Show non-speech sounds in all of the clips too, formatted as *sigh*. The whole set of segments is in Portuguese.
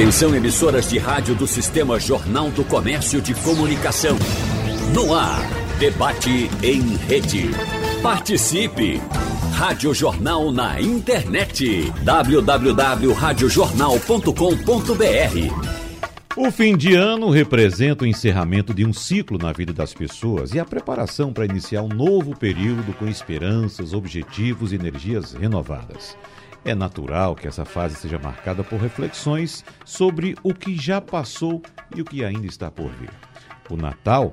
Atenção emissoras de rádio do Sistema Jornal do Comércio de Comunicação. No ar, debate em rede. Participe! Rádio Jornal na internet. www.radiojornal.com.br o fim de ano representa o encerramento de um ciclo na vida das pessoas e a preparação para iniciar um novo período com esperanças, objetivos e energias renovadas. É natural que essa fase seja marcada por reflexões sobre o que já passou e o que ainda está por vir. O Natal,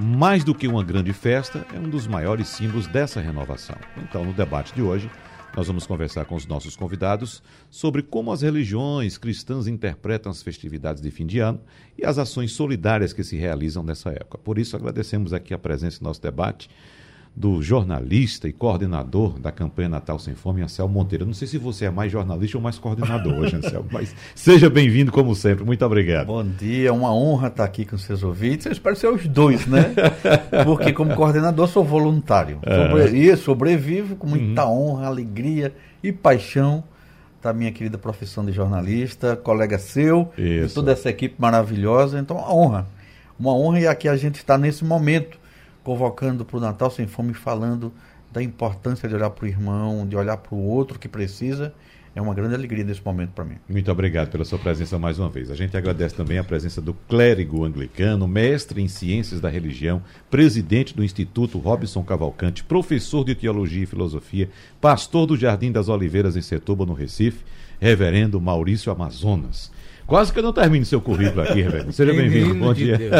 mais do que uma grande festa, é um dos maiores símbolos dessa renovação. Então, no debate de hoje, nós vamos conversar com os nossos convidados sobre como as religiões cristãs interpretam as festividades de fim de ano e as ações solidárias que se realizam nessa época. Por isso, agradecemos aqui a presença em nosso debate do jornalista e coordenador da campanha Natal Sem Fome, Anselmo Monteiro. Não sei se você é mais jornalista ou mais coordenador hoje, Anselmo, *laughs* mas seja bem-vindo como sempre. Muito obrigado. Bom dia, é uma honra estar aqui com seus ouvintes. Eu espero ser os dois, né? *laughs* Porque como coordenador sou voluntário. É. Sobre... E sobrevivo com muita uhum. honra, alegria e paixão da minha querida profissão de jornalista, colega seu, Isso. de toda essa equipe maravilhosa. Então, uma honra. Uma honra e aqui a gente está nesse momento convocando para o Natal Sem Fome, falando da importância de olhar para o irmão, de olhar para o outro que precisa. É uma grande alegria nesse momento para mim. Muito obrigado pela sua presença mais uma vez. A gente agradece também a presença do clérigo anglicano, mestre em ciências da religião, presidente do Instituto Robson Cavalcante, professor de teologia e filosofia, pastor do Jardim das Oliveiras em Setúbal, no Recife, reverendo Maurício Amazonas. Quase que eu não termine seu currículo aqui, *laughs* Reverendo. Seja bem-vindo. Bom de dia. Deus.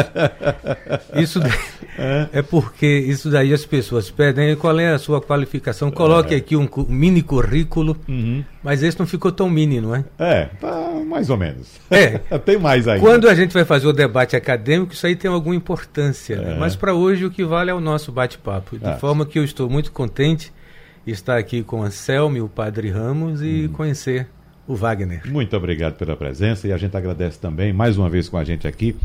Isso *laughs* é. é. porque isso daí as pessoas pedem qual é a sua qualificação. Coloque é. aqui um mini currículo, uhum. mas esse não ficou tão mini, não é? É, tá mais ou menos. É. *laughs* tem mais aí. Quando a gente vai fazer o debate acadêmico, isso aí tem alguma importância. Né? É. Né? Mas para hoje o que vale é o nosso bate-papo. De ah. forma que eu estou muito contente estar aqui com a Selma e o Padre Ramos e hum. conhecer o Wagner. Muito obrigado pela presença e a gente agradece também, mais uma vez com a gente aqui,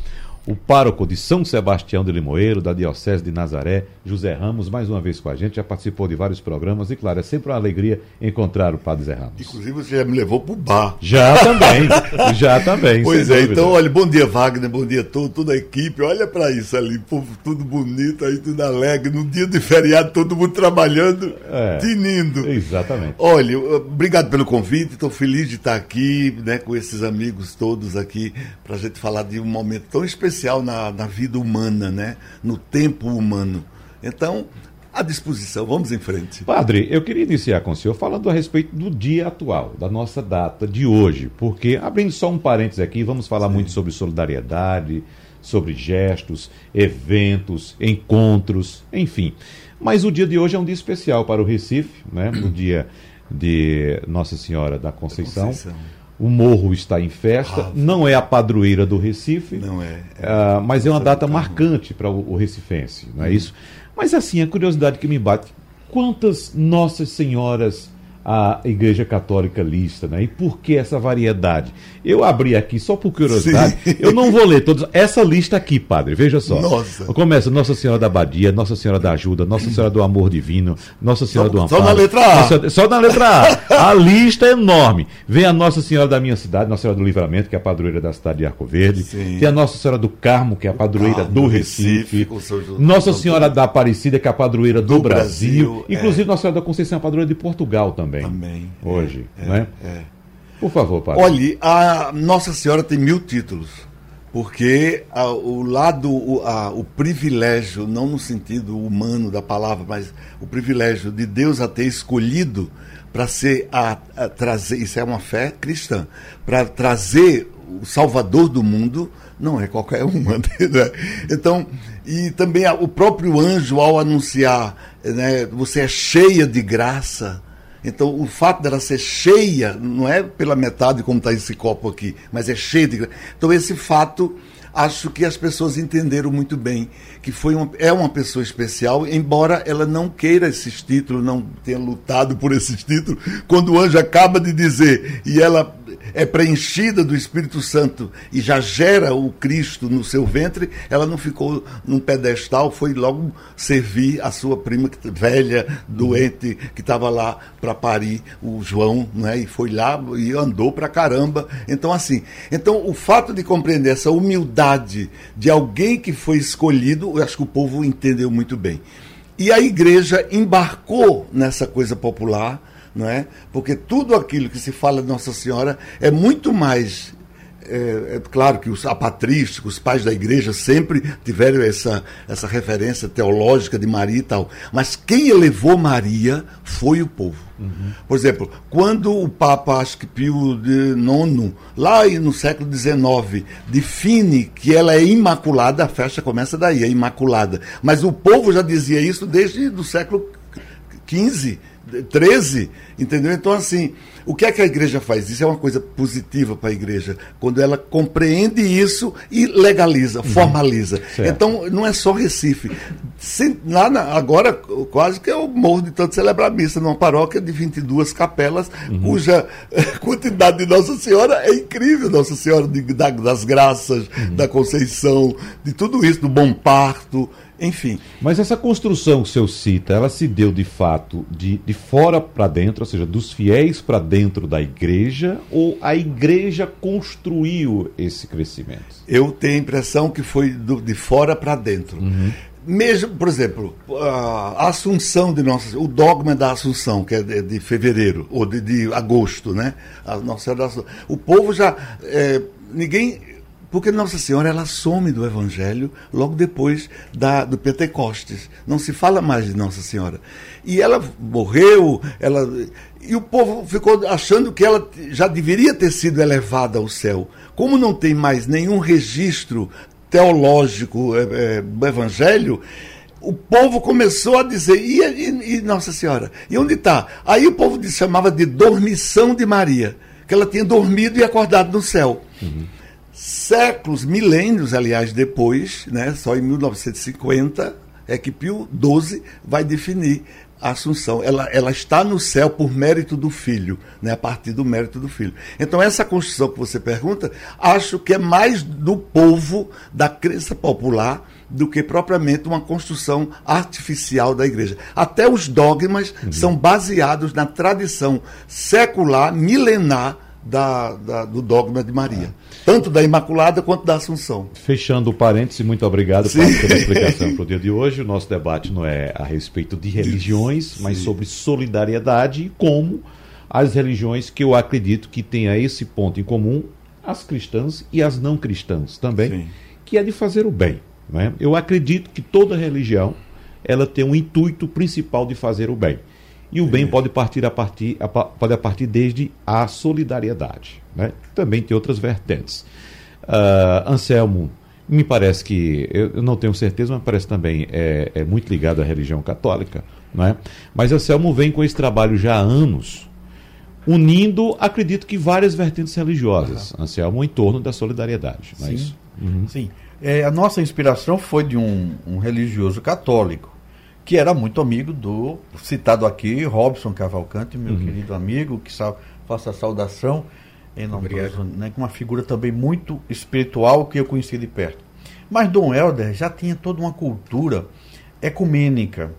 o pároco de São Sebastião de Limoeiro, da Diocese de Nazaré, José Ramos, mais uma vez com a gente, já participou de vários programas e, claro, é sempre uma alegria encontrar o Padre Zé Ramos. Inclusive, você já me levou para o bar. Já também, *laughs* já também. Pois é, dúvida. então, olha, bom dia, Wagner, bom dia a todo, toda a equipe, olha para isso ali, povo tudo bonito, aí tudo alegre, no dia de feriado, todo mundo trabalhando, é, tinindo. Exatamente. Olha, obrigado pelo convite, estou feliz de estar aqui, né, com esses amigos todos aqui, para a gente falar de um momento tão especial especial na, na vida humana, né? no tempo humano. Então, à disposição, vamos em frente. Padre, eu queria iniciar com o senhor falando a respeito do dia atual, da nossa data de hoje, porque, abrindo só um parênteses aqui, vamos falar Sim. muito sobre solidariedade, sobre gestos, eventos, encontros, enfim. Mas o dia de hoje é um dia especial para o Recife, né? o dia de Nossa Senhora da Conceição. Da Conceição o morro está em festa, ah, não é a padroeira do Recife, não é, é uh, mas é uma data marcante para o, o, recifense, não é hum. isso? Mas assim, a curiosidade que me bate, quantas Nossas Senhoras a Igreja Católica lista, né? E por que essa variedade? Eu abri aqui só por curiosidade. Sim. Eu não vou ler todos. Essa lista aqui, padre, veja só. Nossa. Começa Nossa Senhora da Badia, Nossa Senhora da Ajuda, Nossa Senhora do Amor Divino, Nossa Senhora só, do Amparo. Só na letra A. Nossa, só na letra A. A lista é enorme. Vem a Nossa Senhora da minha cidade, Nossa Senhora do Livramento, que é a padroeira da cidade de Arco Verde. Sim. Tem a Nossa Senhora do Carmo, que é a padroeira Carmo, do Recife. Recife Nossa Senhora da Aparecida, que é a padroeira do, do Brasil. Brasil. Inclusive é. Nossa Senhora da Conceição é a padroeira de Portugal também. Também. Hoje, é, né? É. Por favor, padre. Olhe, a Nossa Senhora tem mil títulos porque a, o lado, o, a, o privilégio, não no sentido humano da palavra, mas o privilégio de Deus a ter escolhido para ser a, a, trazer, isso é uma fé cristã, para trazer o Salvador do mundo, não é qualquer uma. *laughs* Né? Então, e também o próprio anjo, ao anunciar, né, você é cheia de graça. Então, o fato dela ser cheia, não é pela metade como está esse copo aqui, mas é cheia de. Então, esse fato acho que as pessoas entenderam muito bem que foi uma, é uma pessoa especial, embora ela não queira esses títulos, não tenha lutado por esses títulos. Quando o anjo acaba de dizer e ela é preenchida do Espírito Santo e já gera o Cristo no seu ventre, ela não ficou num pedestal, foi logo servir a sua prima velha, doente, que estava lá para parir o João, né? E foi lá e andou para caramba. Então, assim, então o fato de compreender essa humildade de alguém que foi escolhido, eu acho que o povo entendeu muito bem. E a igreja embarcou nessa coisa popular, não é? Porque tudo aquilo que se fala de Nossa Senhora é muito mais é, é, claro que os apatrísticos, os pais da igreja, sempre tiveram essa, essa referência teológica de Maria e tal. Mas quem elevou Maria foi o povo. Uhum. Por exemplo, quando o Papa, acho que Pio IX, lá no século XIX, define que ela é imaculada, a festa começa daí, é imaculada. Mas o povo já dizia isso desde o século XV, XIII, entendeu? Então, assim o que é que a igreja faz? Isso é uma coisa positiva para a igreja, quando ela compreende isso e legaliza, uhum. formaliza. Então, não é só Recife. Sem, lá na, agora, quase que eu morro de tanto celebrar missa numa paróquia de 22 capelas, uhum. cuja *laughs* quantidade de Nossa Senhora é incrível. Nossa Senhora de, da, das Graças, uhum. da Conceição, de tudo isso, do Bom Parto. Enfim. Mas essa construção que o senhor cita, ela se deu de fato de, de fora para dentro, ou seja, dos fiéis para dentro da igreja, ou a igreja construiu esse crescimento? Eu tenho a impressão que foi do, de fora para dentro. Uhum. Mesmo, por exemplo, a Assunção de Nossa o dogma da Assunção, que é de, de fevereiro, ou de, de, agosto, né? A Nossa O povo já. É, ninguém porque Nossa Senhora ela some do Evangelho logo depois da, do Pentecostes. Não se fala mais de Nossa Senhora. E ela morreu, ela, e o povo ficou achando que ela já deveria ter sido elevada ao céu. Como não tem mais nenhum registro teológico é, é, do Evangelho, o povo começou a dizer, e, e, e Nossa Senhora? E onde está? Aí o povo chamava de dormição de Maria, que ela tinha dormido e acordado no céu. Uhum séculos, milênios, aliás, depois, né, só em 1950, é que Pio XII vai definir a Assunção. Ela, ela está no céu por mérito do Filho, né, a partir do mérito do Filho. Então, essa construção que você pergunta, acho que é mais do povo, da crença popular, do que propriamente uma construção artificial da igreja. Até os dogmas uhum. são baseados na tradição secular, milenar da, da, do dogma de Maria. É. Tanto da Imaculada quanto da Assunção. Fechando o parêntese, muito obrigado Sim. pela explicação para o dia de hoje. O nosso debate não é a respeito de religiões, Sim. mas sobre solidariedade e como as religiões que eu acredito que tenha esse ponto em comum, as cristãs e as não cristãs também, Sim. que é de fazer o bem. Né? Eu acredito que toda religião ela tem um intuito principal de fazer o bem. E o bem pode partir a partir, a, pode a partir desde a solidariedade. Né? Também tem outras vertentes. Uh, Anselmo, me parece que, eu não tenho certeza, mas parece também é, é muito ligado à religião católica. Né? Mas Anselmo vem com esse trabalho já há anos, unindo, acredito que várias vertentes religiosas, uhum. Anselmo, em torno da solidariedade. Sim. Mas, uhum. Sim. É, a nossa inspiração foi de um, um religioso católico que era muito amigo do citado aqui, Robson Cavalcante, meu uhum. querido amigo, que faça a saudação em nome Obrigado. né, uma figura também muito espiritual que eu conheci de perto. Mas Dom Helder já tinha toda uma cultura ecumênica.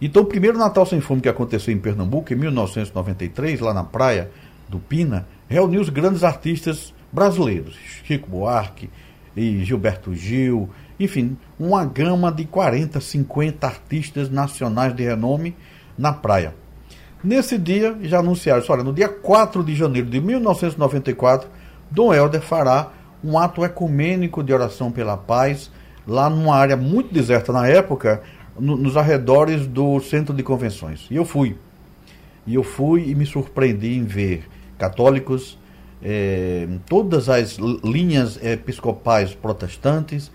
Então, o primeiro Natal Sem Fome que aconteceu em Pernambuco, em 1993, lá na praia do Pina, reuniu os grandes artistas brasileiros, Chico Buarque e Gilberto Gil, enfim, uma gama de 40, 50 artistas nacionais de renome na praia. Nesse dia, já anunciaram, olha, no dia 4 de janeiro de 1994, Dom Helder fará um ato ecumênico de oração pela paz, lá numa área muito deserta na época, no, nos arredores do centro de convenções. E eu fui. E eu fui e me surpreendi em ver católicos, eh, todas as linhas episcopais protestantes,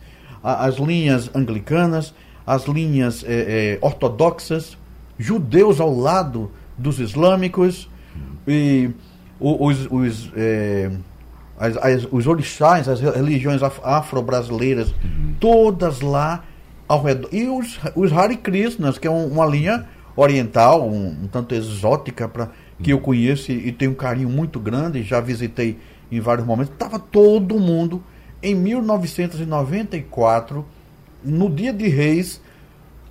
as linhas anglicanas, as linhas é, é, ortodoxas, judeus ao lado dos islâmicos, e os, os, é, as, as, os orixás, as religiões afro-brasileiras, todas lá ao redor. E os, os Hare Krishnas, que é um, uma linha oriental, um, um tanto exótica para que eu conheço e, e tenho um carinho muito grande, já visitei em vários momentos, estava todo mundo em 1994, no dia de Reis,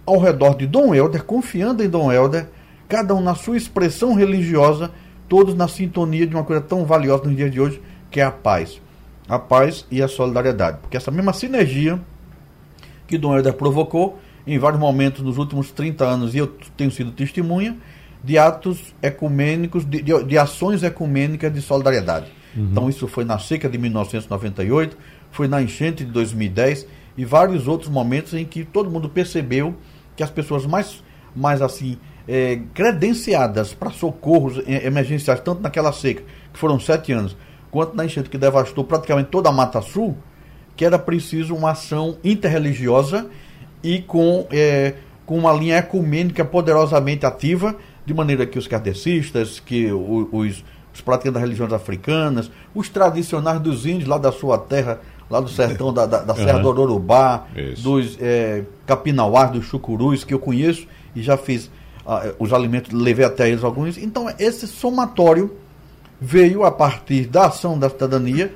ao redor de Dom Helder, confiando em Dom Helder, cada um na sua expressão religiosa, todos na sintonia de uma coisa tão valiosa nos dias de hoje, que é a paz. A paz e a solidariedade. Porque essa mesma sinergia que Dom Helder provocou em vários momentos nos últimos 30 anos, e eu tenho sido testemunha, de atos ecumênicos, de, de, de ações ecumênicas de solidariedade. Uhum. Então, isso foi na seca de 1998, foi na enchente de 2010 e vários outros momentos em que todo mundo percebeu que as pessoas mais, mais assim, é, credenciadas para socorros emergenciais, tanto naquela seca, que foram sete anos, quanto na enchente que devastou praticamente toda a Mata Sul, que era preciso uma ação interreligiosa e com, é, com uma linha ecumênica poderosamente ativa, de maneira que os kardecistas, que os, os praticantes das religiões africanas, os tradicionais dos índios lá da sua terra, lá do sertão da, da, da Serra uhum. do Ororubá, Isso. dos é, capinauás, dos chucurus, que eu conheço e já fiz uh, os alimentos, levei até eles alguns. Então, esse somatório veio a partir da ação da cidadania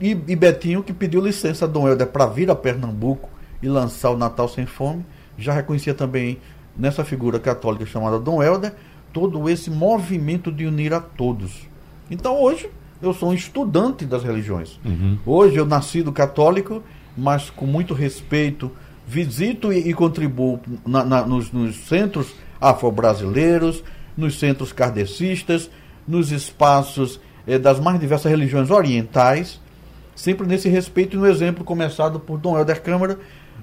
e, e Betinho, que pediu licença a Dom Helder para vir a Pernambuco e lançar o Natal Sem Fome, já reconhecia também nessa figura católica chamada Dom Helder todo esse movimento de unir a todos. Então, hoje, eu sou um estudante das religiões. Uhum. Hoje eu nasci do católico, mas com muito respeito, visito e, e contribuo na, na, nos, nos, centros afro-brasileiros, nos centros kardecistas, nos espaços eh, das mais diversas religiões orientais, sempre nesse respeito e no exemplo começado por Dom Helder Câmara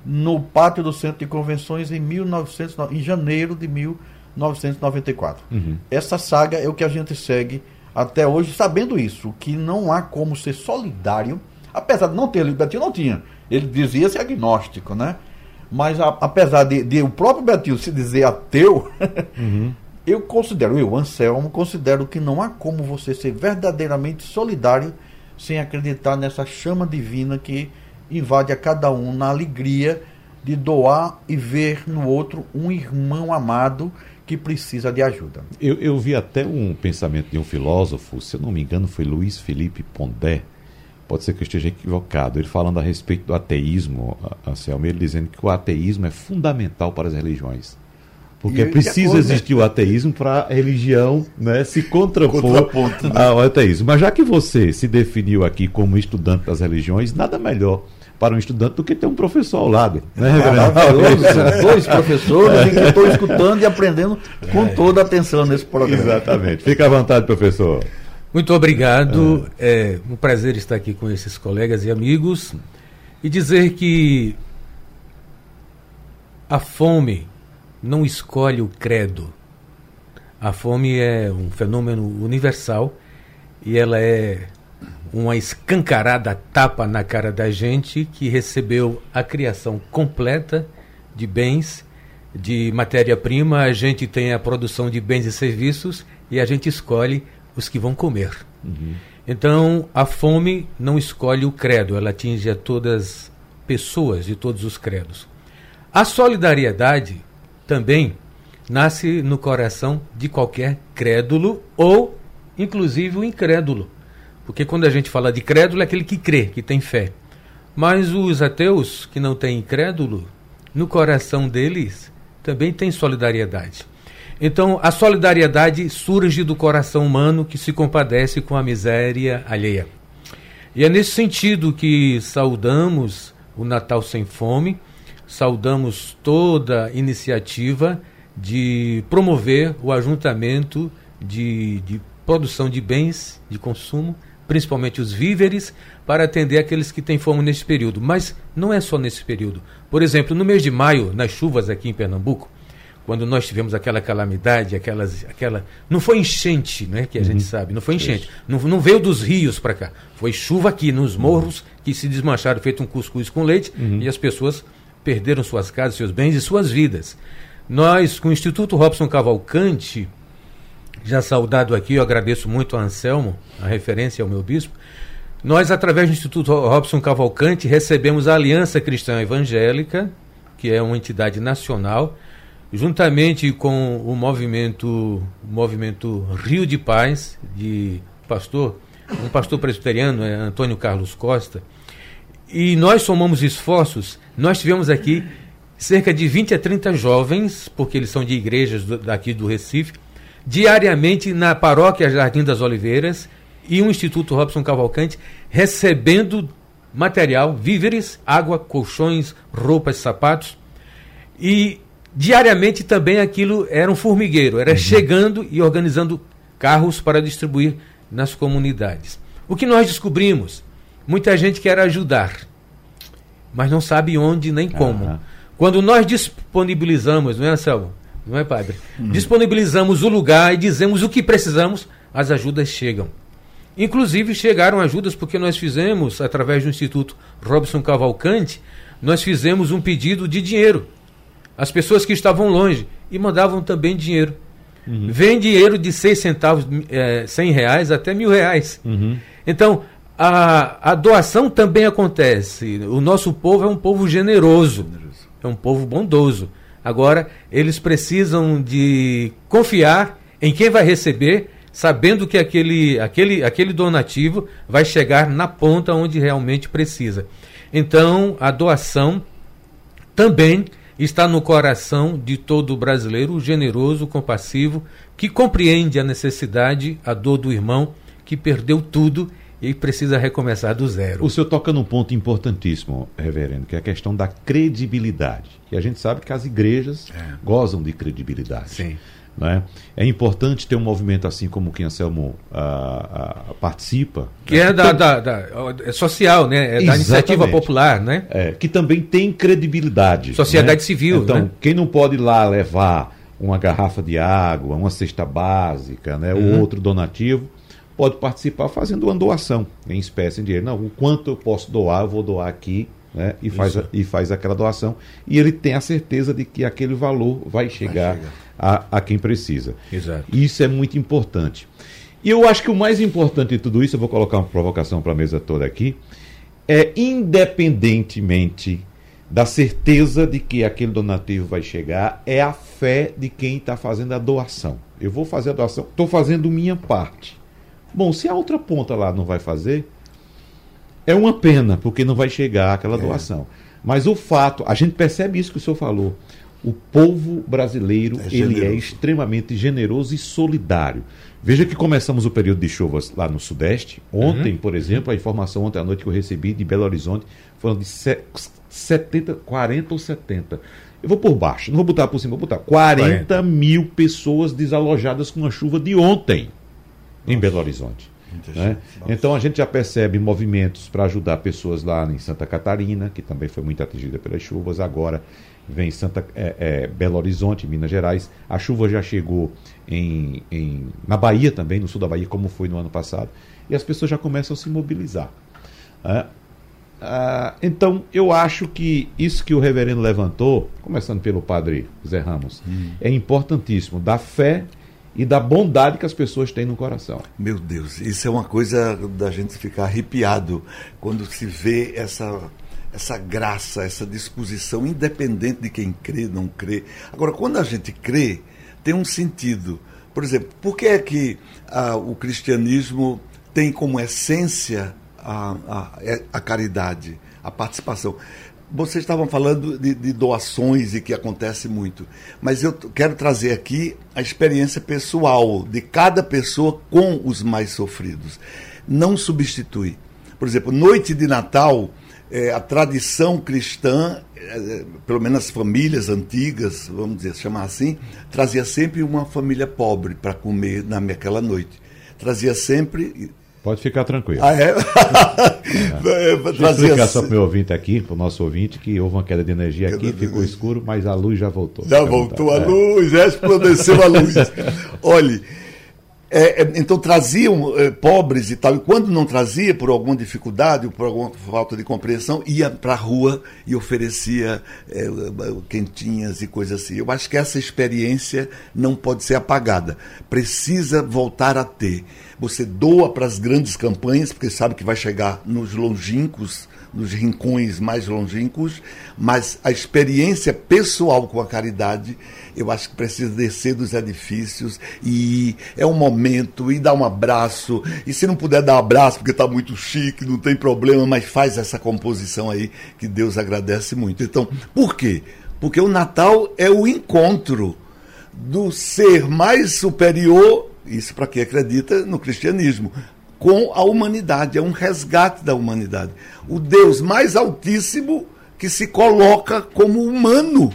no pátio do Centro de Convenções em, 1900, em janeiro de 1994. Uhum. Essa saga é o que a gente segue até hoje sabendo isso, que não há como ser solidário, apesar de não ter lido Betinho, não tinha. Ele dizia ser agnóstico, né? Mas a, apesar de, de, o próprio Betinho se dizer ateu, *laughs* uhum. eu considero, eu, Anselmo, considero que não há como você ser verdadeiramente solidário sem acreditar nessa chama divina que invade a cada um na alegria de doar e ver no outro um irmão amado que precisa de ajuda. Eu, eu vi até um pensamento de um filósofo, se eu não me engano foi Luiz Felipe Pondé, pode ser que eu esteja equivocado, ele falando a respeito do ateísmo, Anselmo, ele dizendo que o ateísmo é fundamental para as religiões. Porque precisa existir o ateísmo para a religião né, se contrapor né? ao ateísmo. Mas já que você se definiu aqui como estudante das religiões, nada melhor para um estudante do que ter um professor ao lado. Né, Maravilhoso. Dois professores em que estou escutando e aprendendo com é. toda a atenção nesse programa. Exatamente. Fica à vontade, professor. Muito obrigado. É. é um prazer estar aqui com esses colegas e amigos e dizer que a fome não escolhe o credo. A fome é um fenômeno universal e ela é uma escancarada tapa na cara da gente que recebeu a criação completa de bens, de matéria-prima, a gente tem a produção de bens e serviços e a gente escolhe os que vão comer. Uhum. Então, a fome não escolhe o credo, ela atinge a todas as pessoas de todos os credos. A solidariedade também nasce no coração de qualquer crédulo ou, inclusive, o incrédulo. Porque quando a gente fala de crédulo é aquele que crê, que tem fé. Mas os ateus que não têm crédulo, no coração deles também tem solidariedade. Então, a solidariedade surge do coração humano que se compadece com a miséria alheia. E é nesse sentido que saudamos o Natal Sem Fome, saudamos toda iniciativa de promover o ajuntamento de, de produção de bens de consumo principalmente os víveres, para atender aqueles que têm fome nesse período. Mas não é só nesse período. Por exemplo, no mês de maio, nas chuvas aqui em Pernambuco, quando nós tivemos aquela calamidade, aquelas, aquela. Não foi enchente, né? Que a uhum. gente sabe, não foi enchente. Não, não veio dos rios para cá. Foi chuva aqui nos morros que se desmancharam, feito um cuscuz com leite, uhum. e as pessoas perderam suas casas, seus bens e suas vidas. Nós, com o Instituto Robson Cavalcante, já saudado aqui, eu agradeço muito a Anselmo, a referência ao meu bispo. Nós, através do Instituto Robson Cavalcante, recebemos a Aliança Cristã Evangélica, que é uma entidade nacional, juntamente com o movimento, o movimento Rio de Paz, de pastor, um pastor presbiteriano, é Antônio Carlos Costa, e nós somamos esforços, nós tivemos aqui cerca de 20 a 30 jovens, porque eles são de igrejas daqui do Recife, diariamente na paróquia Jardim das Oliveiras e o Instituto Robson Cavalcante, recebendo material, víveres, água, colchões, roupas, sapatos. E diariamente também aquilo era um formigueiro, era uhum. chegando e organizando carros para distribuir nas comunidades. O que nós descobrimos? Muita gente quer ajudar, mas não sabe onde nem como. Uhum. Quando nós disponibilizamos, não é, Anselmo? Não é, padre? Uhum. Disponibilizamos o lugar e dizemos o que precisamos, as ajudas chegam. Inclusive chegaram ajudas porque nós fizemos, através do Instituto Robson Cavalcante, nós fizemos um pedido de dinheiro. As pessoas que estavam longe e mandavam também dinheiro. Uhum. Vem dinheiro de seis centavos, é, 100 reais até mil reais. Uhum. Então, a, a doação também acontece. O nosso povo é um povo generoso, é um povo bondoso. Agora, eles precisam de confiar em quem vai receber, sabendo que aquele, aquele, aquele donativo vai chegar na ponta onde realmente precisa. Então, a doação também está no coração de todo brasileiro generoso, compassivo, que compreende a necessidade, a dor do irmão que perdeu tudo e precisa recomeçar do zero. O senhor toca num ponto importantíssimo, reverendo, que é a questão da credibilidade. E a gente sabe que as igrejas é. gozam de credibilidade. Sim. Né? É importante ter um movimento assim como o que Anselmo ah, ah, participa. Que né? é da, da, da, é social, né? É da iniciativa popular, né? É, que também tem credibilidade. Sociedade né? civil. Então, né? quem não pode ir lá levar uma garrafa de água, uma cesta básica, né? Uhum. ou outro donativo, pode participar fazendo uma doação em espécie em dinheiro. Não, o quanto eu posso doar, eu vou doar aqui né, e, faz, e faz aquela doação. E ele tem a certeza de que aquele valor vai chegar, vai chegar. A, a quem precisa. Exato. Isso é muito importante. E eu acho que o mais importante de tudo isso, eu vou colocar uma provocação para a mesa toda aqui, é independentemente da certeza de que aquele donativo vai chegar, é a fé de quem está fazendo a doação. Eu vou fazer a doação, estou fazendo minha parte. Bom, se a outra ponta lá não vai fazer, é uma pena, porque não vai chegar aquela é. doação. Mas o fato, a gente percebe isso que o senhor falou. O povo brasileiro, é ele é extremamente generoso e solidário. Veja que começamos o período de chuvas lá no Sudeste. Ontem, uhum. por exemplo, a informação ontem à noite que eu recebi de Belo Horizonte foram de 70, 40 ou 70. Eu vou por baixo, não vou botar por cima, vou botar 40, 40. mil pessoas desalojadas com a chuva de ontem. Em Belo Horizonte. Né? Então a gente já percebe movimentos para ajudar pessoas lá em Santa Catarina, que também foi muito atingida pelas chuvas. Agora vem Santa é, é, Belo Horizonte, Minas Gerais. A chuva já chegou em, em, na Bahia também, no sul da Bahia, como foi no ano passado. E as pessoas já começam a se mobilizar. Né? Ah, então eu acho que isso que o reverendo levantou, começando pelo padre Zé Ramos, hum. é importantíssimo. Da fé e da bondade que as pessoas têm no coração. Meu Deus, isso é uma coisa da gente ficar arrepiado quando se vê essa essa graça, essa disposição, independente de quem crê, não crê. Agora, quando a gente crê, tem um sentido. Por exemplo, por que é que ah, o cristianismo tem como essência a, a, a caridade, a participação? Vocês estavam falando de, de, doações e que acontece muito, mas eu quero trazer aqui a experiência pessoal de cada pessoa com os mais sofridos. Não substitui. Por exemplo, noite de Natal, é, a tradição cristã, é, pelo menos as famílias antigas, vamos dizer, chamar assim, trazia sempre uma família pobre para comer naquela noite. Trazia sempre Pode ficar tranquilo. Ah, é? é. *laughs* Deixa eu explicar só para o meu ouvinte aqui, para o nosso ouvinte, que houve uma queda de energia aqui, ficou escuro, mas a luz já voltou. Já voltou a é. luz, já esclareceu a luz. *laughs* Olhe, é, é, então traziam é, pobres e tal, e quando não trazia, por alguma dificuldade, ou por alguma falta de compreensão, ia para a rua e oferecia é, quentinhas e coisas assim. Eu acho que essa experiência não pode ser apagada, precisa voltar a ter você doa para as grandes campanhas, porque sabe que vai chegar nos longínquos nos rincões mais longínquos, mas a experiência pessoal com a caridade, eu acho que precisa descer dos edifícios e é um momento e dar um abraço. E se não puder dar um abraço porque está muito chique, não tem problema, mas faz essa composição aí que Deus agradece muito. Então, por quê? Porque o Natal é o encontro do ser mais superior, isso para quem acredita no cristianismo, com a humanidade, é um resgate da humanidade. O Deus mais altíssimo que se coloca como humano.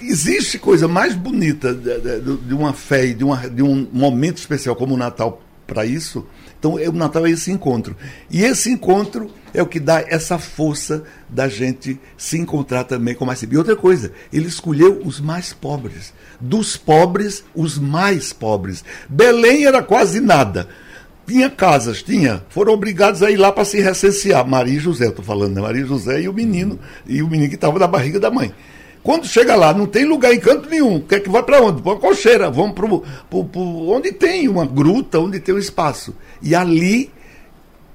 Existe coisa mais bonita de, de, de uma fé e de, uma, de um momento especial como o Natal para isso? Então, o Natal é esse encontro. E esse encontro é o que dá essa força da gente se encontrar também com mais. E outra coisa, ele escolheu os mais pobres. Dos pobres, os mais pobres. Belém era quase nada. Tinha casas, tinha. Foram obrigados a ir lá para se recensear. Maria e José, estou falando, né? Maria e José e o menino, e o menino que estava na barriga da mãe. Quando chega lá, não tem lugar em canto nenhum. Quer que vá para onde? Para uma cocheira. Vamos para onde tem uma gruta, onde tem um espaço. E ali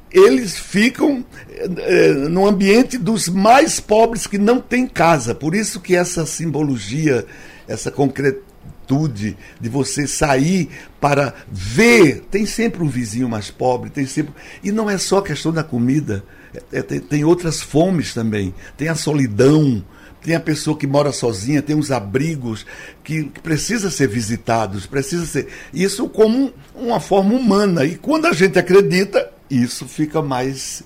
eles ficam é, no ambiente dos mais pobres que não têm casa. Por isso que essa simbologia, essa concretização atitude de você sair para ver. Tem sempre um vizinho mais pobre, tem sempre. E não é só questão da comida, é, é, tem, tem outras fomes também. Tem a solidão, tem a pessoa que mora sozinha, tem os abrigos que, que precisa ser visitados, precisa ser. Isso como uma forma humana. E quando a gente acredita, isso fica mais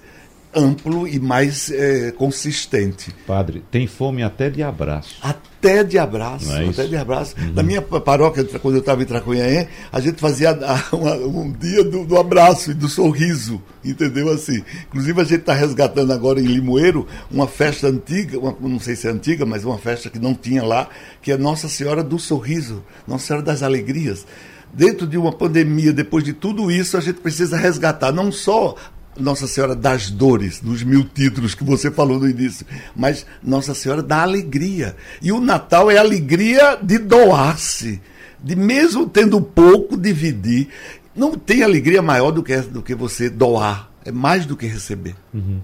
amplo e mais é, consistente. Padre, tem fome até de abraço. Até de abraço, é até de abraço. Uhum. Na minha paróquia, quando eu estava em Tracunhaém, a gente fazia *laughs* um dia do, do, abraço e do sorriso, entendeu? Assim. Inclusive a gente está resgatando agora em Limoeiro uma festa antiga, uma, não sei se é antiga, mas uma festa que não tinha lá, que é Nossa Senhora do Sorriso, Nossa Senhora das Alegrias dentro de uma pandemia, depois de tudo isso, a gente precisa resgatar não só nossa Senhora das Dores, dos mil títulos que você falou no início, mas Nossa Senhora da Alegria. E o Natal é a alegria de doar-se, de mesmo tendo pouco, dividir. Não tem alegria maior do que, do que você doar, é mais do que receber. Uhum.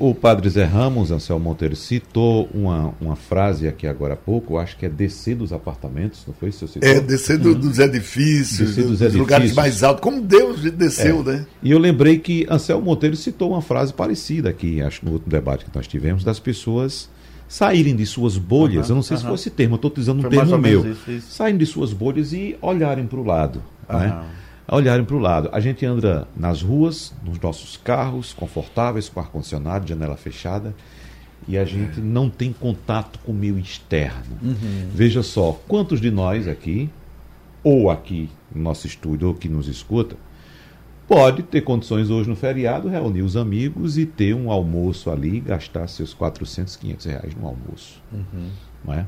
O padre Zé Ramos, Anselmo Monteiro, citou uma, uma frase aqui agora há pouco, acho que é descer dos apartamentos, não foi isso? É, descer do, uhum. dos edifícios, descer dos, dos edifícios. lugares mais altos, como Deus desceu, é. né? E eu lembrei que Anselmo Monteiro citou uma frase parecida aqui, acho no último debate que nós tivemos, das pessoas saírem de suas bolhas, uhum, eu não sei uhum. se foi esse termo, eu estou utilizando um termo meu, isso, isso. saírem de suas bolhas e olharem para o lado, né? A olharem para o lado. A gente anda nas ruas, nos nossos carros, confortáveis, com ar-condicionado, janela fechada, e a gente não tem contato com o meio externo. Uhum. Veja só, quantos de nós aqui, ou aqui no nosso estúdio, ou que nos escuta, pode ter condições hoje no feriado, reunir os amigos e ter um almoço ali, gastar seus 400, 500 reais no almoço. Uhum. Não é?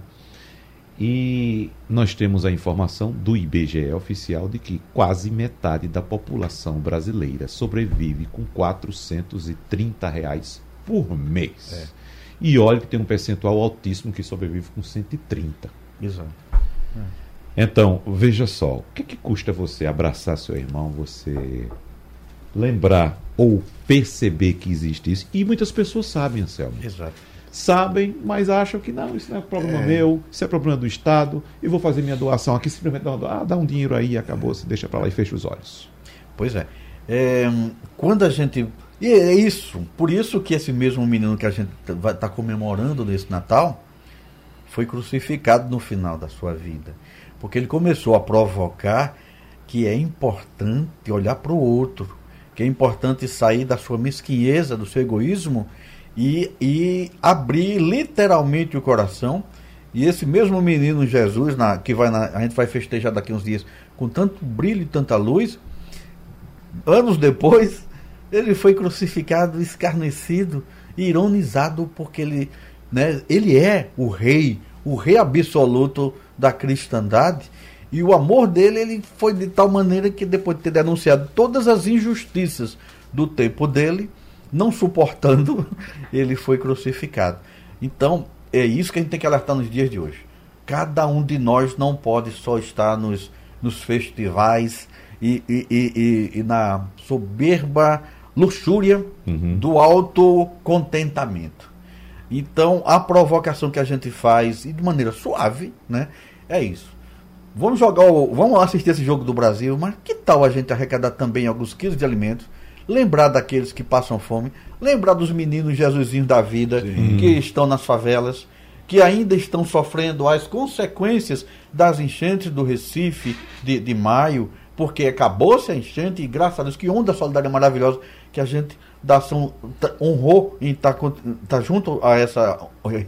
E nós temos a informação do IBGE oficial de que quase metade da população brasileira sobrevive com 430 reais por mês. É. E olha que tem um percentual altíssimo que sobrevive com 130. Exato. É. Então, veja só, o que, é que custa você abraçar seu irmão, você lembrar ou perceber que existe isso? E muitas pessoas sabem, Anselmo. Exato sabem, mas acham que não, isso não é problema é. meu, isso é problema do Estado, e vou fazer minha doação aqui, simplesmente dá, ah, dá um dinheiro aí, acabou, se deixa para lá e fecha os olhos. Pois é. é. Quando a gente. E é isso, por isso que esse mesmo menino que a gente estar tá comemorando nesse Natal foi crucificado no final da sua vida. Porque ele começou a provocar que é importante olhar para o outro, que é importante sair da sua mesquinheza, do seu egoísmo e, e abrir literalmente o coração. E esse mesmo menino Jesus, na, que vai na, a gente vai festejar daqui uns dias, com tanto brilho e tanta luz, anos depois, *laughs* ele foi crucificado, escarnecido, ironizado, porque ele, né, ele é o rei, o rei absoluto da cristandade. E o amor dele ele foi de tal maneira que, depois de ter denunciado todas as injustiças do tempo dele, não suportando, *laughs* ele foi crucificado. Então, é isso que a gente tem que alertar nos dias de hoje. Cada um de nós não pode só estar nos, nos festivais e, e, e, e na soberba luxúria uhum. do autocontentamento. Então, a provocação que a gente faz, e de maneira suave, né, é isso. Vamos jogar, o, vamos assistir esse jogo do Brasil, mas que tal a gente arrecadar também alguns quilos de alimentos, lembrar daqueles que passam fome, lembrar dos meninos Jesusinhos da vida Sim. que estão nas favelas, que ainda estão sofrendo as consequências das enchentes do Recife de, de maio, porque acabou-se a enchente e graças a Deus, que onda solidária maravilhosa que a gente da ação honrou em estar tá, tá junto a essa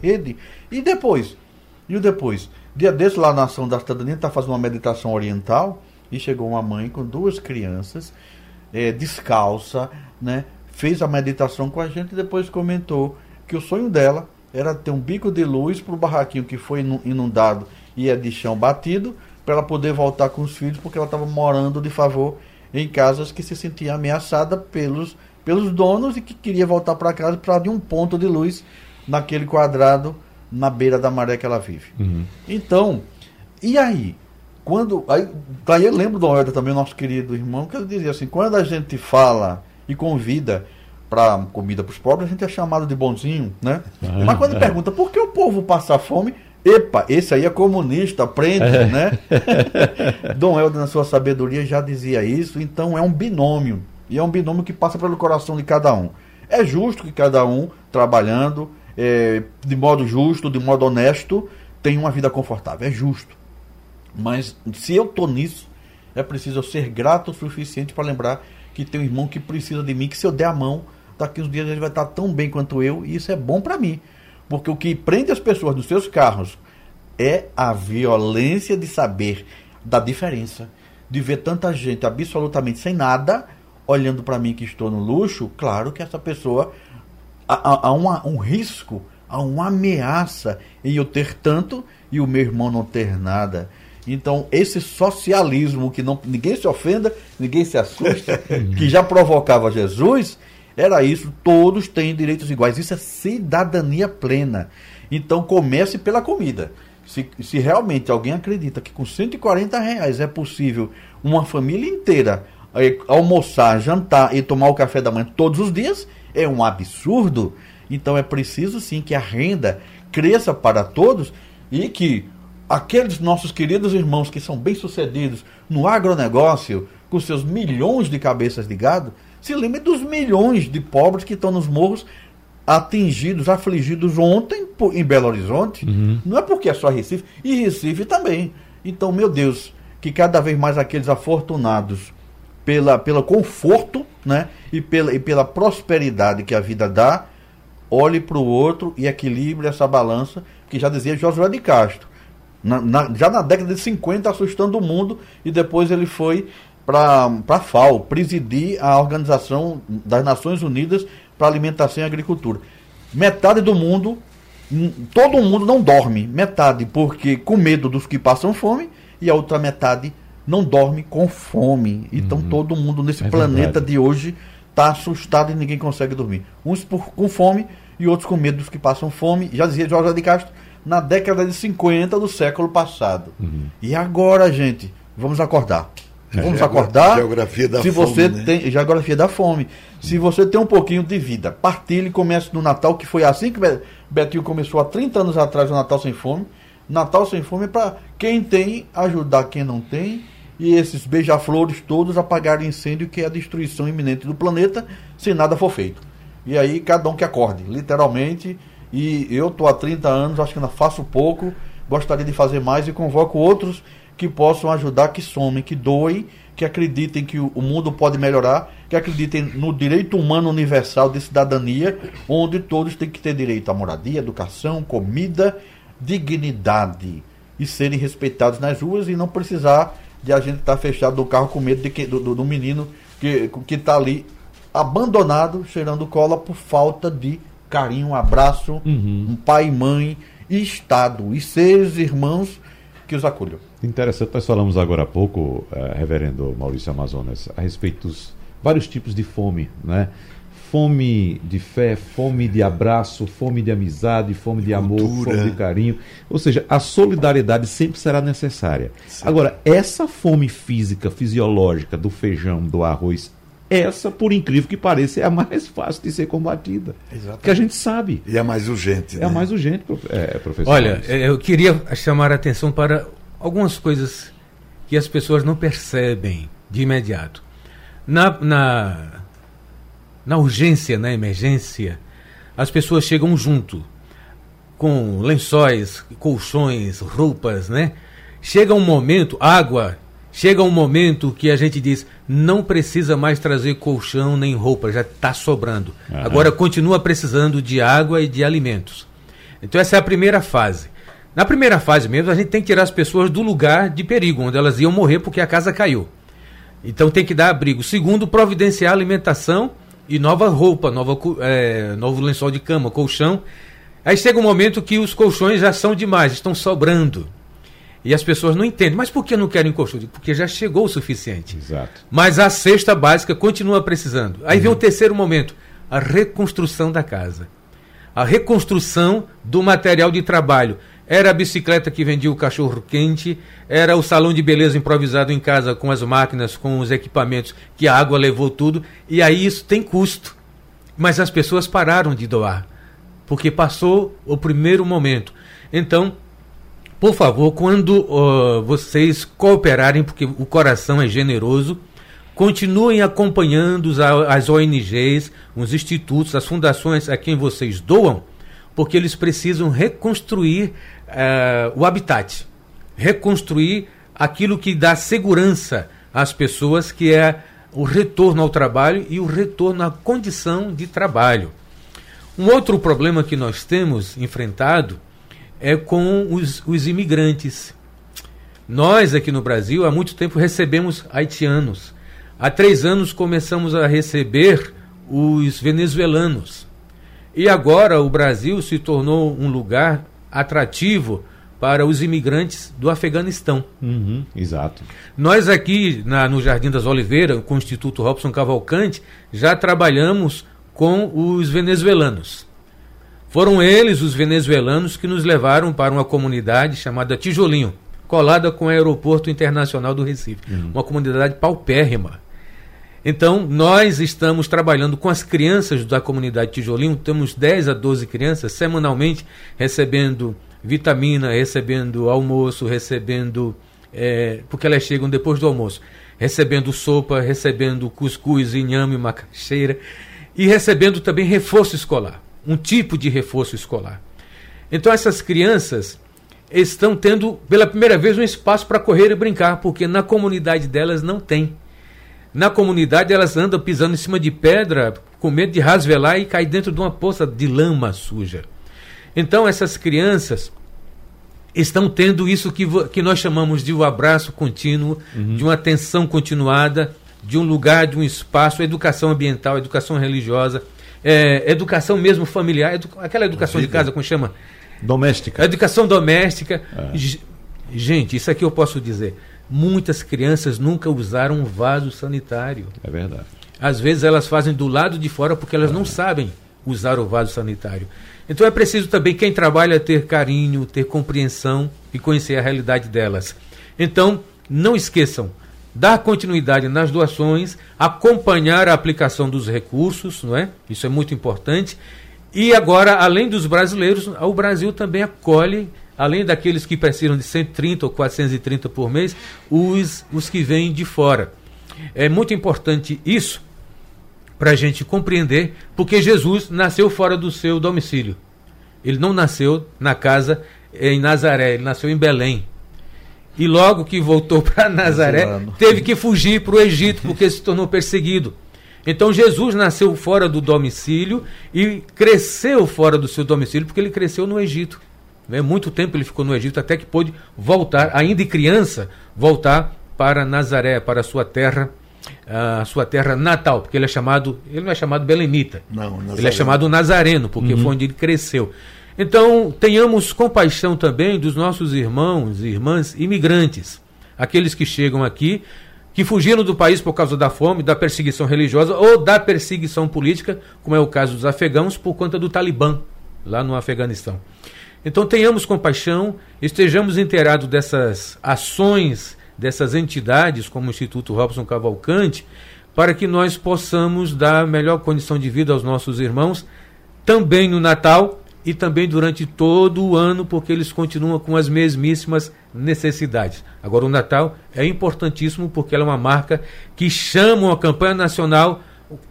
rede. E depois? E o depois? Dia desse lá na ação da cidadania está fazendo uma meditação oriental e chegou uma mãe com duas crianças é, descalça, né? Fez a meditação com a gente e depois comentou que o sonho dela era ter um bico de luz para o barraquinho que foi inundado e é de chão batido, para ela poder voltar com os filhos, porque ela estava morando de favor em casas que se sentia ameaçada pelos, pelos donos e que queria voltar para casa para de um ponto de luz naquele quadrado na beira da maré que ela vive. Uhum. Então, e aí? Quando. Aí, daí eu lembro do Orda também, nosso querido irmão, que ele dizia assim: quando a gente fala e convida para comida para os pobres, a gente é chamado de bonzinho, né? Uhum. Mas quando pergunta por que o povo passa fome, epa, esse aí é comunista, aprende, é. né? *laughs* Dom Helder, na sua sabedoria, já dizia isso, então é um binômio. E é um binômio que passa pelo coração de cada um. É justo que cada um, trabalhando é, de modo justo, de modo honesto, tenha uma vida confortável. É justo. Mas se eu estou nisso, é preciso eu ser grato o suficiente para lembrar que tem um irmão que precisa de mim, que se eu der a mão, daqui uns dias ele vai estar tão bem quanto eu, e isso é bom para mim. Porque o que prende as pessoas nos seus carros é a violência de saber da diferença. De ver tanta gente absolutamente sem nada, olhando para mim que estou no luxo, claro que essa pessoa há, há uma, um risco, há uma ameaça em eu ter tanto e o meu irmão não ter nada. Então, esse socialismo que não, ninguém se ofenda, ninguém se assusta, *laughs* que já provocava Jesus, era isso, todos têm direitos iguais. Isso é cidadania plena. Então comece pela comida. Se, se realmente alguém acredita que com 140 reais é possível uma família inteira é, almoçar, jantar e tomar o café da manhã todos os dias, é um absurdo. Então é preciso sim que a renda cresça para todos e que aqueles nossos queridos irmãos que são bem-sucedidos no agronegócio, com seus milhões de cabeças de gado, se lembre dos milhões de pobres que estão nos morros atingidos, afligidos ontem em Belo Horizonte. Uhum. Não é porque é só Recife, e Recife também. Então, meu Deus, que cada vez mais aqueles afortunados pela, pelo conforto né, e, pela, e pela prosperidade que a vida dá, olhe para o outro e equilibre essa balança, que já dizia Josué de Castro. Na, na, já na década de 50, assustando o mundo, e depois ele foi para a FAO, presidir a Organização das Nações Unidas para Alimentação e Agricultura. Metade do mundo, todo mundo não dorme, metade porque com medo dos que passam fome e a outra metade não dorme com fome. Então uhum. todo mundo nesse é planeta verdade. de hoje está assustado e ninguém consegue dormir. Uns por, com fome e outros com medo dos que passam fome. Já dizia Jorge de Castro na década de 50 do século passado. Uhum. E agora, gente, vamos acordar. Vamos acordar. Geografia da se fome. Você né? tem, geografia da fome. Se você tem um pouquinho de vida, partilhe e comece no Natal, que foi assim que Betinho começou há 30 anos atrás o Natal Sem Fome. Natal Sem Fome é para quem tem ajudar quem não tem e esses beija-flores todos apagarem incêndio que é a destruição iminente do planeta se nada for feito. E aí cada um que acorde, literalmente. E eu tô há 30 anos, acho que ainda faço pouco, gostaria de fazer mais e convoco outros que possam ajudar, que somem, que doem, que acreditem que o mundo pode melhorar, que acreditem no direito humano universal de cidadania, onde todos têm que ter direito à moradia, educação, comida, dignidade e serem respeitados nas ruas e não precisar de a gente estar tá fechado no carro com medo de que, do, do menino que está ali abandonado, cheirando cola por falta de carinho, um abraço, uhum. um pai e mãe e Estado e seus irmãos que os acolham. Interessante, nós falamos agora há pouco, uh, reverendo Maurício Amazonas, a respeito dos vários tipos de fome, né? fome de fé, fome de abraço, fome de amizade, fome de amor, Cultura. fome de carinho. Ou seja, a solidariedade sempre será necessária. Sim. Agora, essa fome física, fisiológica do feijão, do arroz, essa, por incrível que pareça, é a mais fácil de ser combatida. Exatamente. Que a gente sabe. E é mais urgente. É né? a mais urgente, é, professor. Olha, eu queria chamar a atenção para algumas coisas que as pessoas não percebem de imediato. Na, na, na urgência, na emergência, as pessoas chegam junto, com lençóis, colchões, roupas, né? Chega um momento, água, chega um momento que a gente diz, não precisa mais trazer colchão nem roupa, já está sobrando. Uhum. Agora continua precisando de água e de alimentos. Então essa é a primeira fase. Na primeira fase mesmo, a gente tem que tirar as pessoas do lugar de perigo, onde elas iam morrer porque a casa caiu. Então tem que dar abrigo. Segundo, providenciar alimentação e nova roupa, nova, é, novo lençol de cama, colchão. Aí chega um momento que os colchões já são demais, estão sobrando. E as pessoas não entendem. Mas por que não querem colchão? Porque já chegou o suficiente. Exato. Mas a cesta básica continua precisando. Aí uhum. vem o terceiro momento, a reconstrução da casa. A reconstrução do material de trabalho. Era a bicicleta que vendia o cachorro quente, era o salão de beleza improvisado em casa com as máquinas, com os equipamentos, que a água levou tudo, e aí isso tem custo. Mas as pessoas pararam de doar, porque passou o primeiro momento. Então, por favor, quando uh, vocês cooperarem, porque o coração é generoso, continuem acompanhando as ONGs, os institutos, as fundações a quem vocês doam, porque eles precisam reconstruir uh, o habitat, reconstruir aquilo que dá segurança às pessoas, que é o retorno ao trabalho e o retorno à condição de trabalho. Um outro problema que nós temos enfrentado é com os, os imigrantes. Nós aqui no Brasil há muito tempo recebemos haitianos. Há três anos começamos a receber os venezuelanos. E agora o Brasil se tornou um lugar atrativo para os imigrantes do Afeganistão. Uhum, exato. Nós aqui na, no Jardim das Oliveiras, com o Instituto Robson Cavalcante, já trabalhamos com os venezuelanos. Foram eles, os venezuelanos, que nos levaram para uma comunidade chamada Tijolinho, colada com o Aeroporto Internacional do Recife. Uhum. Uma comunidade paupérrima. Então, nós estamos trabalhando com as crianças da comunidade Tijolinho, temos 10 a 12 crianças semanalmente recebendo vitamina, recebendo almoço, recebendo. É, porque elas chegam depois do almoço, recebendo sopa, recebendo cuscuz, inhame, macaxeira e recebendo também reforço escolar, um tipo de reforço escolar. Então, essas crianças estão tendo pela primeira vez um espaço para correr e brincar, porque na comunidade delas não tem. Na comunidade elas andam pisando em cima de pedra com medo de rasvelar e cair dentro de uma poça de lama suja. Então essas crianças estão tendo isso que, que nós chamamos de um abraço contínuo, uhum. de uma atenção continuada, de um lugar, de um espaço, educação ambiental, educação religiosa, é, educação mesmo familiar, edu aquela educação de casa, como chama? Doméstica. Educação doméstica. É. Gente, isso aqui eu posso dizer muitas crianças nunca usaram um vaso sanitário. É verdade. Às vezes elas fazem do lado de fora porque elas é. não sabem usar o vaso sanitário. Então é preciso também quem trabalha ter carinho, ter compreensão e conhecer a realidade delas. Então, não esqueçam, dar continuidade nas doações, acompanhar a aplicação dos recursos, não é? Isso é muito importante. E agora, além dos brasileiros, o Brasil também acolhe além daqueles que precisam de 130 ou 430 por mês, os, os que vêm de fora. É muito importante isso para a gente compreender, porque Jesus nasceu fora do seu domicílio. Ele não nasceu na casa em Nazaré, ele nasceu em Belém. E logo que voltou *laughs* para Nazaré, teve que fugir para o Egito, porque se tornou perseguido. Então Jesus nasceu fora do domicílio e cresceu fora do seu domicílio, porque ele cresceu no Egito. Né? Muito tempo ele ficou no Egito até que pôde voltar, ainda criança, voltar para Nazaré, para a sua terra, a sua terra natal, porque ele é chamado, ele não é chamado belemita. Não, Nazareno. ele é chamado Nazareno, porque uhum. foi onde ele cresceu. Então, tenhamos compaixão também dos nossos irmãos e irmãs imigrantes, aqueles que chegam aqui que fugiram do país por causa da fome, da perseguição religiosa ou da perseguição política, como é o caso dos afegãos, por conta do Talibã, lá no Afeganistão. Então tenhamos compaixão, estejamos inteirados dessas ações, dessas entidades, como o Instituto Robson Cavalcante, para que nós possamos dar melhor condição de vida aos nossos irmãos, também no Natal e também durante todo o ano, porque eles continuam com as mesmíssimas necessidades. Agora, o Natal é importantíssimo porque ela é uma marca que chama uma campanha nacional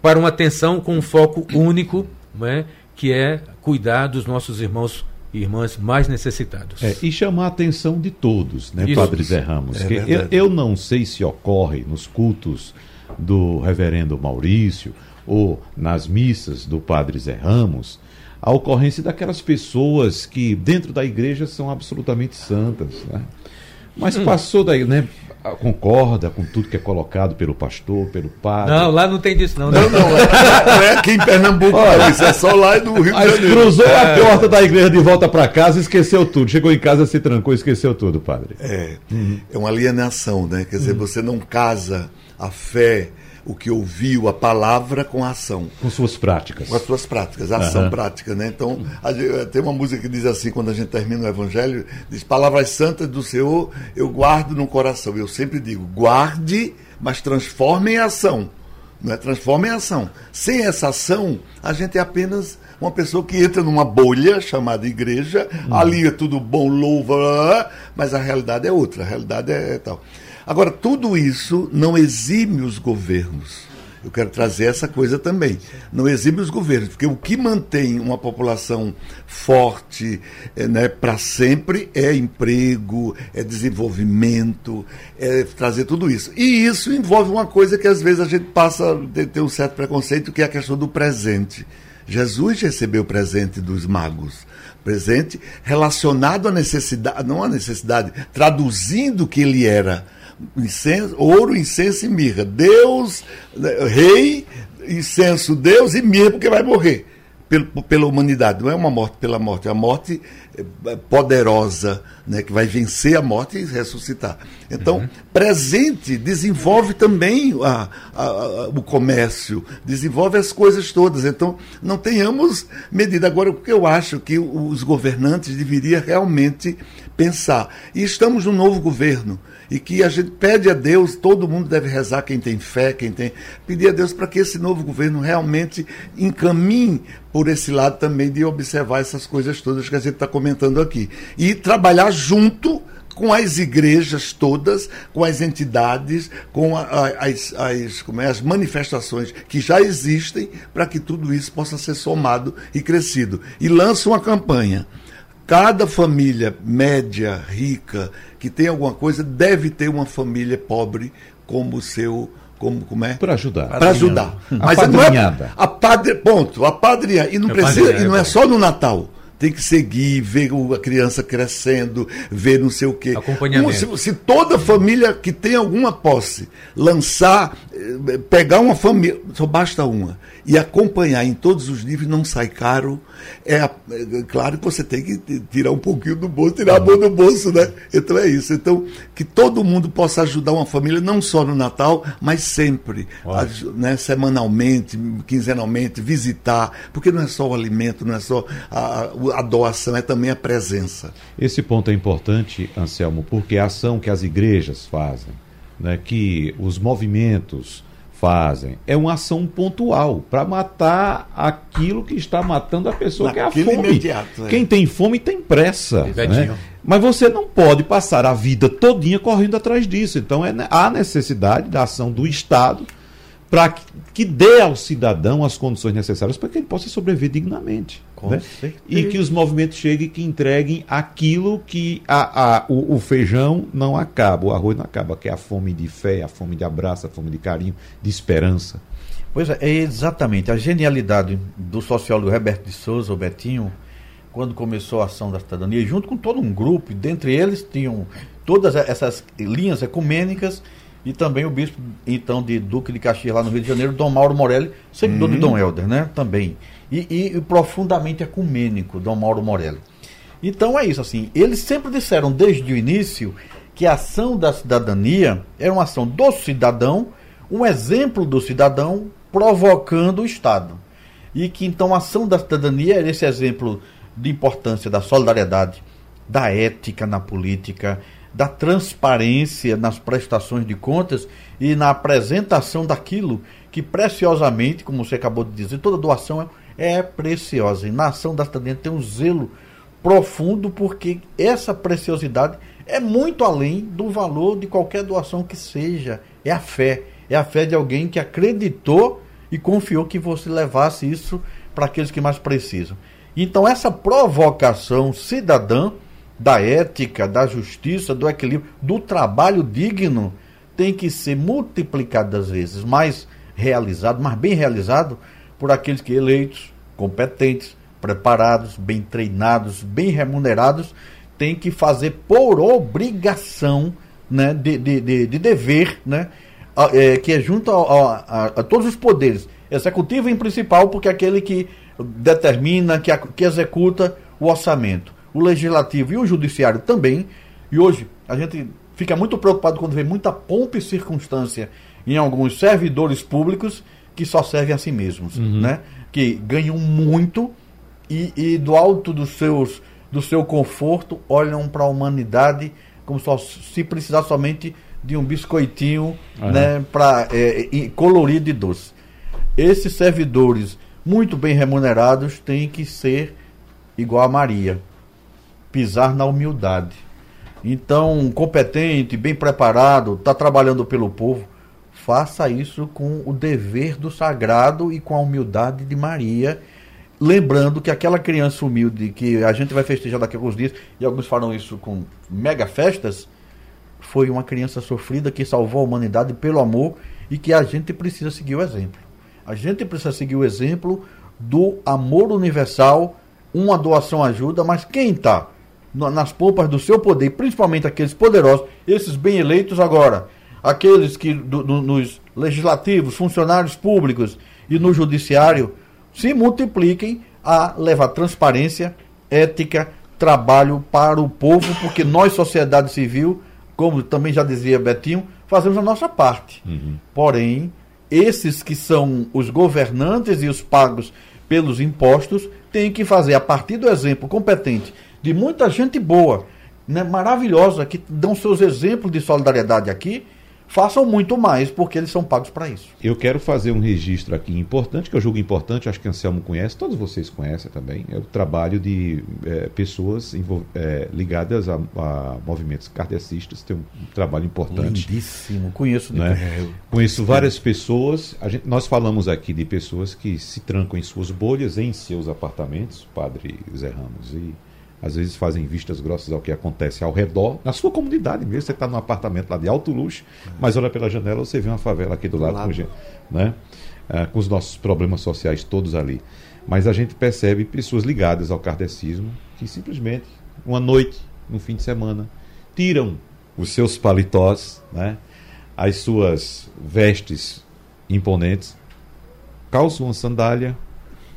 para uma atenção com um foco único, né, que é cuidar dos nossos irmãos e irmãs mais necessitados. É, e chamar a atenção de todos, né, Isso. Padre Zé Ramos? É eu, eu não sei se ocorre nos cultos do reverendo Maurício ou nas missas do Padre Zé Ramos a ocorrência daquelas pessoas que dentro da igreja são absolutamente santas, né? Mas hum. passou daí, né? Concorda com tudo que é colocado pelo pastor, pelo padre? Não, lá não tem disso, não. Não, não. *laughs* não é, é aqui em Pernambuco, Olha, isso é só lá no Rio de Janeiro. cruzou é. a porta da igreja de volta para casa e esqueceu tudo. Chegou em casa, se trancou e esqueceu tudo, padre. É, uhum. é uma alienação, né? Quer dizer, uhum. você não casa a fé o que ouviu, a palavra com a ação. Com suas práticas. Com as suas práticas, a ação uhum. prática, né? Então, a, tem uma música que diz assim, quando a gente termina o Evangelho, diz, palavras santas do Senhor eu guardo no coração. Eu sempre digo, guarde, mas transforme em ação. Não é? Transforme em ação. Sem essa ação, a gente é apenas uma pessoa que entra numa bolha chamada igreja, uhum. ali é tudo bom, louva, mas a realidade é outra, a realidade é tal. Agora, tudo isso não exime os governos. Eu quero trazer essa coisa também. Não exime os governos, porque o que mantém uma população forte é, né, para sempre é emprego, é desenvolvimento, é trazer tudo isso. E isso envolve uma coisa que às vezes a gente passa a ter um certo preconceito, que é a questão do presente. Jesus recebeu o presente dos magos. Presente relacionado à necessidade, não à necessidade, traduzindo o que ele era incenso, ouro, incenso e mirra. Deus, né, rei, incenso, Deus e mirra, porque vai morrer pela humanidade. Não é uma morte pela morte, é a morte é, poderosa, né, que vai vencer a morte e ressuscitar. Então, uhum. presente desenvolve também a, a, a, o comércio, desenvolve as coisas todas. Então, não tenhamos medida. Agora, o que eu acho que os governantes deveriam realmente pensar. E estamos num novo governo e que a gente pede a Deus, todo mundo deve rezar, quem tem fé, quem tem. Pedir a Deus para que esse novo governo realmente encaminhe por esse lado também de observar essas coisas todas que a gente está comentando aqui. E trabalhar junto com as igrejas todas, com as entidades, com a, a, as, as, é, as manifestações que já existem, para que tudo isso possa ser somado e crescido. E lança uma campanha. Cada família média, rica, que tem alguma coisa, deve ter uma família pobre como seu como, como é? Para ajudar. Para ajudar. Mas a não é a padre, ponto, a padrinha e não a precisa, e não é só no Natal tem que seguir, ver a criança crescendo, ver não sei o quê. Acompanhamento. Se, se, toda família que tem alguma posse lançar, eh, pegar uma família, só basta uma, e acompanhar em todos os níveis, não sai caro. É, é claro que você tem que tirar um pouquinho do bolso, tirar a mão do bolso, né? Então é isso. Então, que todo mundo possa ajudar uma família, não só no Natal, mas sempre, né? semanalmente, quinzenalmente, visitar, porque não é só o alimento, não é só a, a a doação, é também a presença. Esse ponto é importante, Anselmo, porque a ação que as igrejas fazem, né, que os movimentos fazem, é uma ação pontual para matar aquilo que está matando a pessoa, Naquele que é a fome. Imediato, é. Quem tem fome tem pressa. Né? Mas você não pode passar a vida todinha correndo atrás disso. Então é, há necessidade da ação do Estado para que, que dê ao cidadão as condições necessárias para que ele possa sobreviver dignamente. Né? E que os movimentos cheguem que entreguem aquilo que a, a, o, o, feijão não acaba, o arroz não acaba, que é a fome de fé, a fome de abraço, a fome de carinho, de esperança. Pois é, é exatamente. A genialidade do sociólogo Roberto de Souza, o Betinho, quando começou a ação da cidadania, junto com todo um grupo, dentre eles tinham todas essas linhas ecumênicas e também o bispo, então, de Duque de Caxias, lá no Rio de Janeiro, Dom Mauro Morelli, seguidor uhum. de Dom Helder, né? Também e, e, profundamente ecumênico, Dom Mauro Morelli. Então é isso, assim, eles sempre disseram desde o início que a ação da cidadania era uma ação do cidadão, um exemplo do cidadão provocando o Estado. E que então a ação da cidadania era esse exemplo de importância da solidariedade, da ética na política, da transparência nas prestações de contas e na apresentação daquilo que preciosamente, como você acabou de dizer, toda doação é, é preciosa. E na ação da cidadania tem um zelo profundo, porque essa preciosidade é muito além do valor de qualquer doação que seja. É a fé. É a fé de alguém que acreditou e confiou que você levasse isso para aqueles que mais precisam. Então, essa provocação cidadã da ética, da justiça, do equilíbrio, do trabalho digno, tem que ser multiplicada vezes, mais realizado, mais bem realizado por aqueles que eleitos, competentes, preparados, bem treinados, bem remunerados, têm que fazer por obrigação, né, de, de, de, de dever, né, é, que é junto a, a, a, todos os poderes, executivo em principal, porque é aquele que determina, que, que executa o orçamento, o legislativo e o judiciário também. E hoje a gente fica muito preocupado quando vê muita pompa e circunstância em alguns servidores públicos que só servem a si mesmos, uhum. né? Que ganham muito e, e, do alto dos seus do seu conforto olham para a humanidade como só, se precisar somente de um biscoitinho, uhum. né? Para é, colorido e doce. Esses servidores muito bem remunerados têm que ser igual a Maria, pisar na humildade. Então, competente, bem preparado, está trabalhando pelo povo, faça isso com o dever do sagrado e com a humildade de Maria. Lembrando que aquela criança humilde que a gente vai festejar daqui a alguns dias, e alguns farão isso com mega festas, foi uma criança sofrida que salvou a humanidade pelo amor e que a gente precisa seguir o exemplo. A gente precisa seguir o exemplo do amor universal, uma doação ajuda, mas quem está nas pompas do seu poder, principalmente aqueles poderosos, esses bem eleitos agora, aqueles que do, do, nos legislativos, funcionários públicos e no judiciário se multipliquem a levar transparência, ética, trabalho para o povo, porque nós, sociedade civil, como também já dizia Betinho, fazemos a nossa parte. Uhum. Porém, esses que são os governantes e os pagos pelos impostos têm que fazer, a partir do exemplo competente de muita gente boa, né, maravilhosa, que dão seus exemplos de solidariedade aqui, façam muito mais, porque eles são pagos para isso. Eu quero fazer um registro aqui importante, que eu julgo importante, acho que Anselmo conhece, todos vocês conhecem também, é o trabalho de é, pessoas é, ligadas a, a, movimentos kardecistas, tem um trabalho importante. Lindíssimo, conheço. Né? Conheço várias pessoas, gente, nós falamos aqui de pessoas que se trancam em suas bolhas, em seus apartamentos, Padre Zé Ramos, e às vezes fazem vistas grossas ao que acontece ao redor, na sua comunidade mesmo. Você está num apartamento lá de alto luxo, mas olha pela janela, você vê uma favela aqui do, do lado, lado. Com, né? Ah, com os nossos problemas sociais todos ali. Mas a gente percebe pessoas ligadas ao kardecismo que simplesmente, uma noite, no fim de semana, tiram os seus paletós, né? as suas vestes imponentes, calçam uma sandália,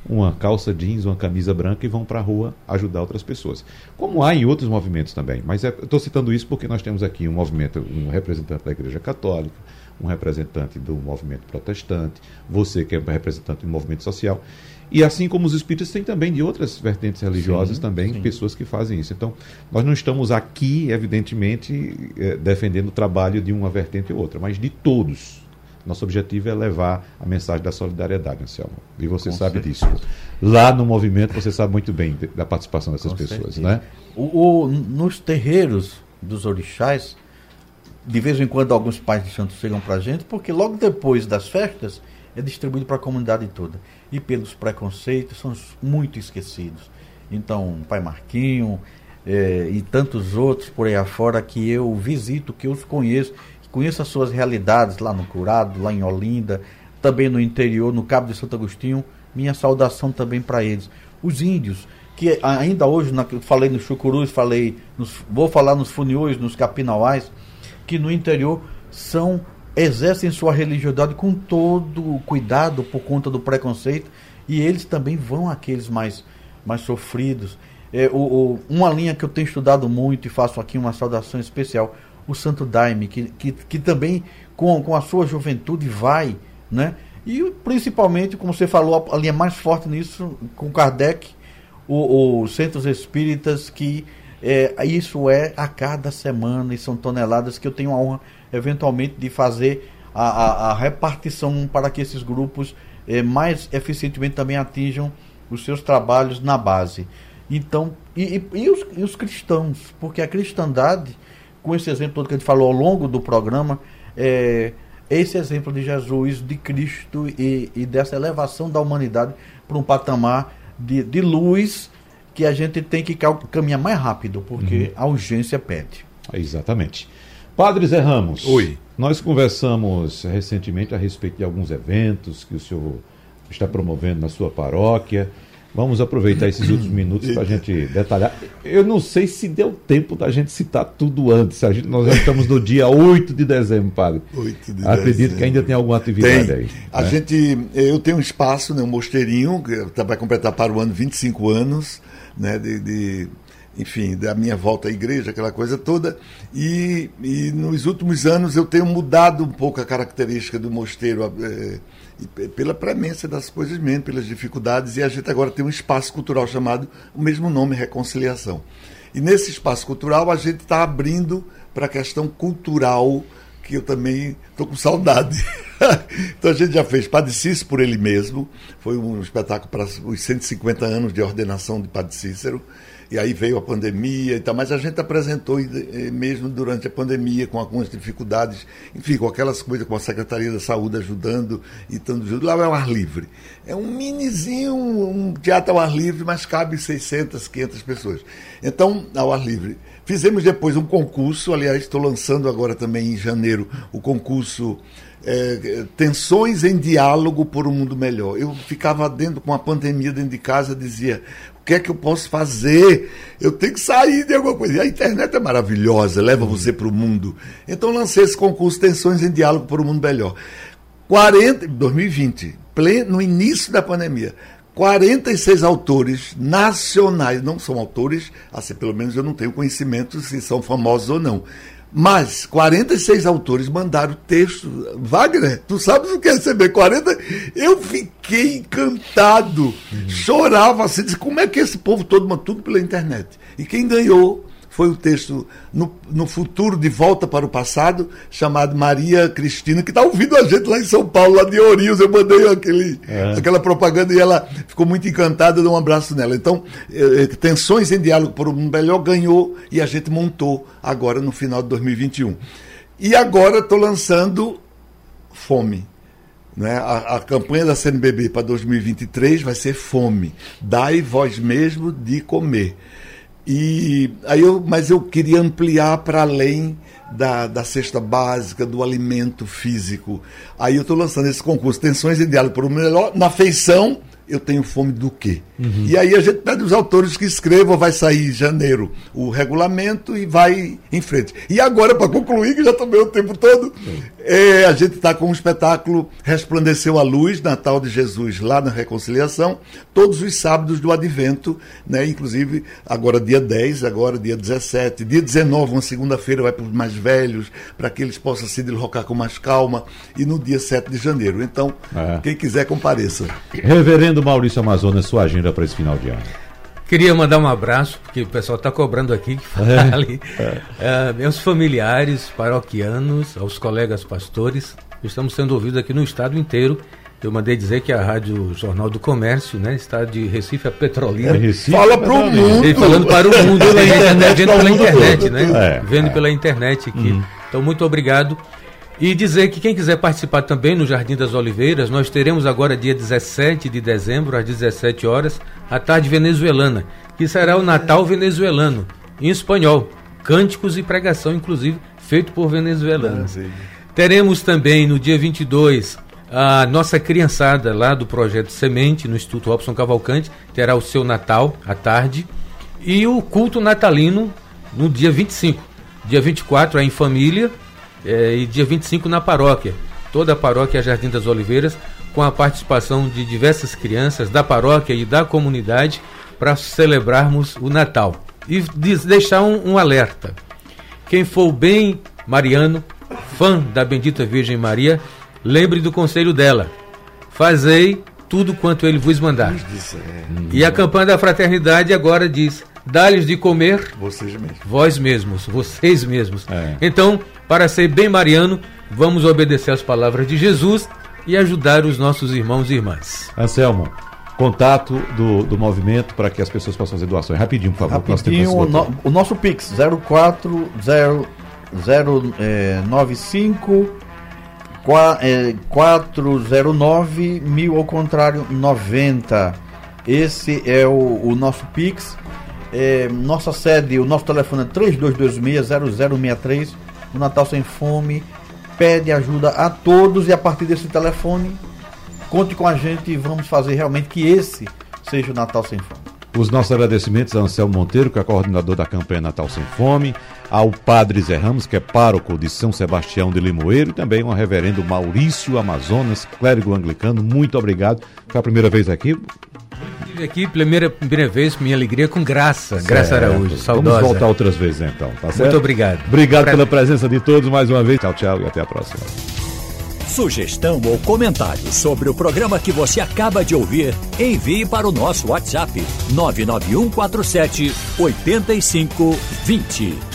uma calça jeans, uma camisa branca e vão para a rua ajudar outras pessoas. Como há em outros movimentos também. Mas é, estou citando isso porque nós temos aqui um movimento, um representante da Igreja Católica, um representante do movimento protestante, você que é um representante do movimento social. E assim como os espíritos, tem também de outras vertentes religiosas sim, também sim. pessoas que fazem isso. Então, nós não estamos aqui, evidentemente, eh, defendendo o trabalho de uma vertente ou outra, mas de todos nosso objetivo é levar a mensagem da solidariedade, Anselmo. E você Com sabe certeza. disso. Lá no movimento você sabe muito bem da participação dessas Com pessoas, certeza. né? O, o, nos terreiros dos orixás, de vez em quando alguns pais de santos chegam para a gente, porque logo depois das festas é distribuído para a comunidade toda. E pelos preconceitos são muito esquecidos. Então, Pai Marquinho é, e tantos outros por aí afora que eu visito, que eu os conheço conheço as suas realidades lá no Curado, lá em Olinda, também no interior, no Cabo de Santo Agostinho. Minha saudação também para eles. Os índios, que ainda hoje, na, falei nos chucurus, falei, nos, vou falar nos funiões, nos capinauais, que no interior são exercem sua religiosidade com todo o cuidado por conta do preconceito e eles também vão àqueles mais, mais sofridos. É, o, o, uma linha que eu tenho estudado muito e faço aqui uma saudação especial o Santo Daime, que, que, que também com, com a sua juventude vai, né? E principalmente, como você falou, a linha mais forte nisso, com Kardec, os centros espíritas, que é, isso é a cada semana e são toneladas que eu tenho a honra, eventualmente, de fazer a, a, a repartição para que esses grupos é, mais eficientemente também atinjam os seus trabalhos na base. Então, e, e, e, os, e os cristãos, porque a cristandade, com esse exemplo todo que a gente falou ao longo do programa, é, esse exemplo de Jesus, de Cristo e, e dessa elevação da humanidade para um patamar de, de luz que a gente tem que caminhar mais rápido, porque uhum. a urgência pede. Exatamente. Padre Zé Ramos. Oi. Nós conversamos recentemente a respeito de alguns eventos que o senhor está promovendo na sua paróquia. Vamos aproveitar esses últimos *clears throat* minutos para a gente detalhar. Eu não sei se deu tempo da gente citar tudo antes. Gente, nós já estamos no dia 8 de dezembro, padre. 8 de Acredito dezembro. que ainda tem alguma atividade tem. aí. A né? gente, eu tenho um espaço, né, um mosteirinho, que vai completar para o ano 25 anos, né, de, de enfim, da minha volta à igreja, aquela coisa toda. E, e nos últimos anos eu tenho mudado um pouco a característica do mosteiro. É, pela premência das coisas mesmo, pelas dificuldades, e a gente agora tem um espaço cultural chamado o mesmo nome, Reconciliação. E nesse espaço cultural a gente está abrindo para a questão cultural, que eu também estou com saudade. *laughs* então a gente já fez Padre por ele mesmo, foi um espetáculo para os 150 anos de ordenação de Padre Cícero e aí veio a pandemia e tal, mas a gente apresentou mesmo durante a pandemia com algumas dificuldades, enfim, com aquelas coisas, com a Secretaria da Saúde ajudando e estando junto. Lá é ao ar livre. É um minizinho, um teatro ao ar livre, mas cabe 600, 500 pessoas. Então, ao ar livre. Fizemos depois um concurso, aliás, estou lançando agora também em janeiro o concurso é, Tensões em Diálogo por um Mundo Melhor. Eu ficava dentro, com a pandemia dentro de casa, dizia: que é que eu posso fazer? Eu tenho que sair de alguma coisa. E a internet é maravilhosa, leva você para o mundo. Então lancei esse concurso Tensões em Diálogo por um Mundo Melhor. 40, 2020, pleno, no início da pandemia. 46 autores nacionais, não são autores, assim, pelo menos eu não tenho conhecimento se são famosos ou não, mas 46 autores mandaram texto. Wagner, tu sabes o que é receber 40? Eu fiquei encantado. Uhum. Chorava assim, disse, como é que esse povo todo manda tudo pela internet? E quem ganhou foi o texto no, no futuro de Volta para o Passado, chamado Maria Cristina, que está ouvindo a gente lá em São Paulo, lá de Ourinhos. Eu mandei aquele, é. aquela propaganda e ela ficou muito encantada, deu um abraço nela. Então, eh, eh Tensões em Diálogo por um Melhor ganhou e a gente montou agora no final de 2021. E agora estou lançando Fome. Né? A, a, campanha da CNBB para 2023 vai ser fome. Dai vós mesmo de comer. E aí eu, mas eu queria ampliar para além da, da cesta básica, do alimento físico. Aí eu estou lançando esse concurso, Tensões Diálogo por um Melhor, na feição eu tenho fome do quê? Uhum. E aí a gente pede os autores que escrevam, vai sair em janeiro o regulamento e vai em frente. E agora, para concluir, que já tomei o tempo todo, é, a gente está com um espetáculo Resplandeceu a Luz, Natal de Jesus, lá na Reconciliação, todos os sábados do Advento, né? inclusive agora dia 10, agora dia 17, dia 19, uma segunda-feira, vai para os mais velhos, para que eles possam se deslocar com mais calma, e no dia 7 de janeiro. Então, é. quem quiser, compareça. Reverendo Maurício Amazonas, sua agenda para esse final de ano. Queria mandar um abraço, porque o pessoal está cobrando aqui que fale. É. É, meus familiares, paroquianos, aos colegas pastores, estamos sendo ouvidos aqui no estado inteiro. Eu mandei dizer que a Rádio Jornal do Comércio, né, está de Recife a Petrolina. É, Recife, Fala para o mundo. E falando para o mundo, pela internet, vendo pela internet, né? É, vendo é. pela internet aqui. Uhum. Então, muito obrigado. E dizer que quem quiser participar também no Jardim das Oliveiras, nós teremos agora dia 17 de dezembro, às 17 horas, a tarde venezuelana, que será o Natal venezuelano, em espanhol. Cânticos e pregação, inclusive, feito por venezuelanos. Teremos também no dia 22 a nossa criançada lá do projeto Semente, no Instituto Robson Cavalcante, terá o seu Natal à tarde. E o culto natalino no dia 25. Dia 24 é em família, é, e dia 25 na paróquia. Toda a paróquia Jardim das Oliveiras, com a participação de diversas crianças da paróquia e da comunidade para celebrarmos o Natal. E deixar um, um alerta: quem for bem Mariano, fã da bendita Virgem Maria, lembre do conselho dela. Fazei tudo quanto ele vos mandar. E a campanha da fraternidade agora diz: dá-lhes de comer vocês mesmos. Vós mesmos, vocês mesmos. É. Então, para ser bem mariano, vamos obedecer às palavras de Jesus e ajudar os nossos irmãos e irmãs. Anselmo, contato do, do movimento para que as pessoas possam fazer doações. Rapidinho, por favor. Rapidinho, o, no, o, nosso Pix, 04095 409 mil ao contrário 90. Esse é o, o nosso Pix. É, nossa sede, o nosso telefone é 3226-0063. O Natal Sem Fome pede ajuda a todos e a partir desse telefone Conte com a gente e vamos fazer realmente que esse seja o Natal Sem Fome. Os nossos agradecimentos a Anselmo Monteiro, que é coordenador da campanha Natal Sem Fome, ao Padre Zé Ramos, que é pároco de São Sebastião de Limoeiro, e também ao reverendo Maurício Amazonas, clérigo anglicano. Muito obrigado. Foi a primeira vez aqui? Estive aqui, primeira, primeira vez, minha alegria, com graça. Certo. Graça Araújo, saudosa. Vamos voltar outras vezes então, tá certo? Muito obrigado. Obrigado pra... pela presença de todos mais uma vez. Tchau, tchau e até a próxima. Sugestão ou comentário sobre o programa que você acaba de ouvir, envie para o nosso WhatsApp 99147 8520.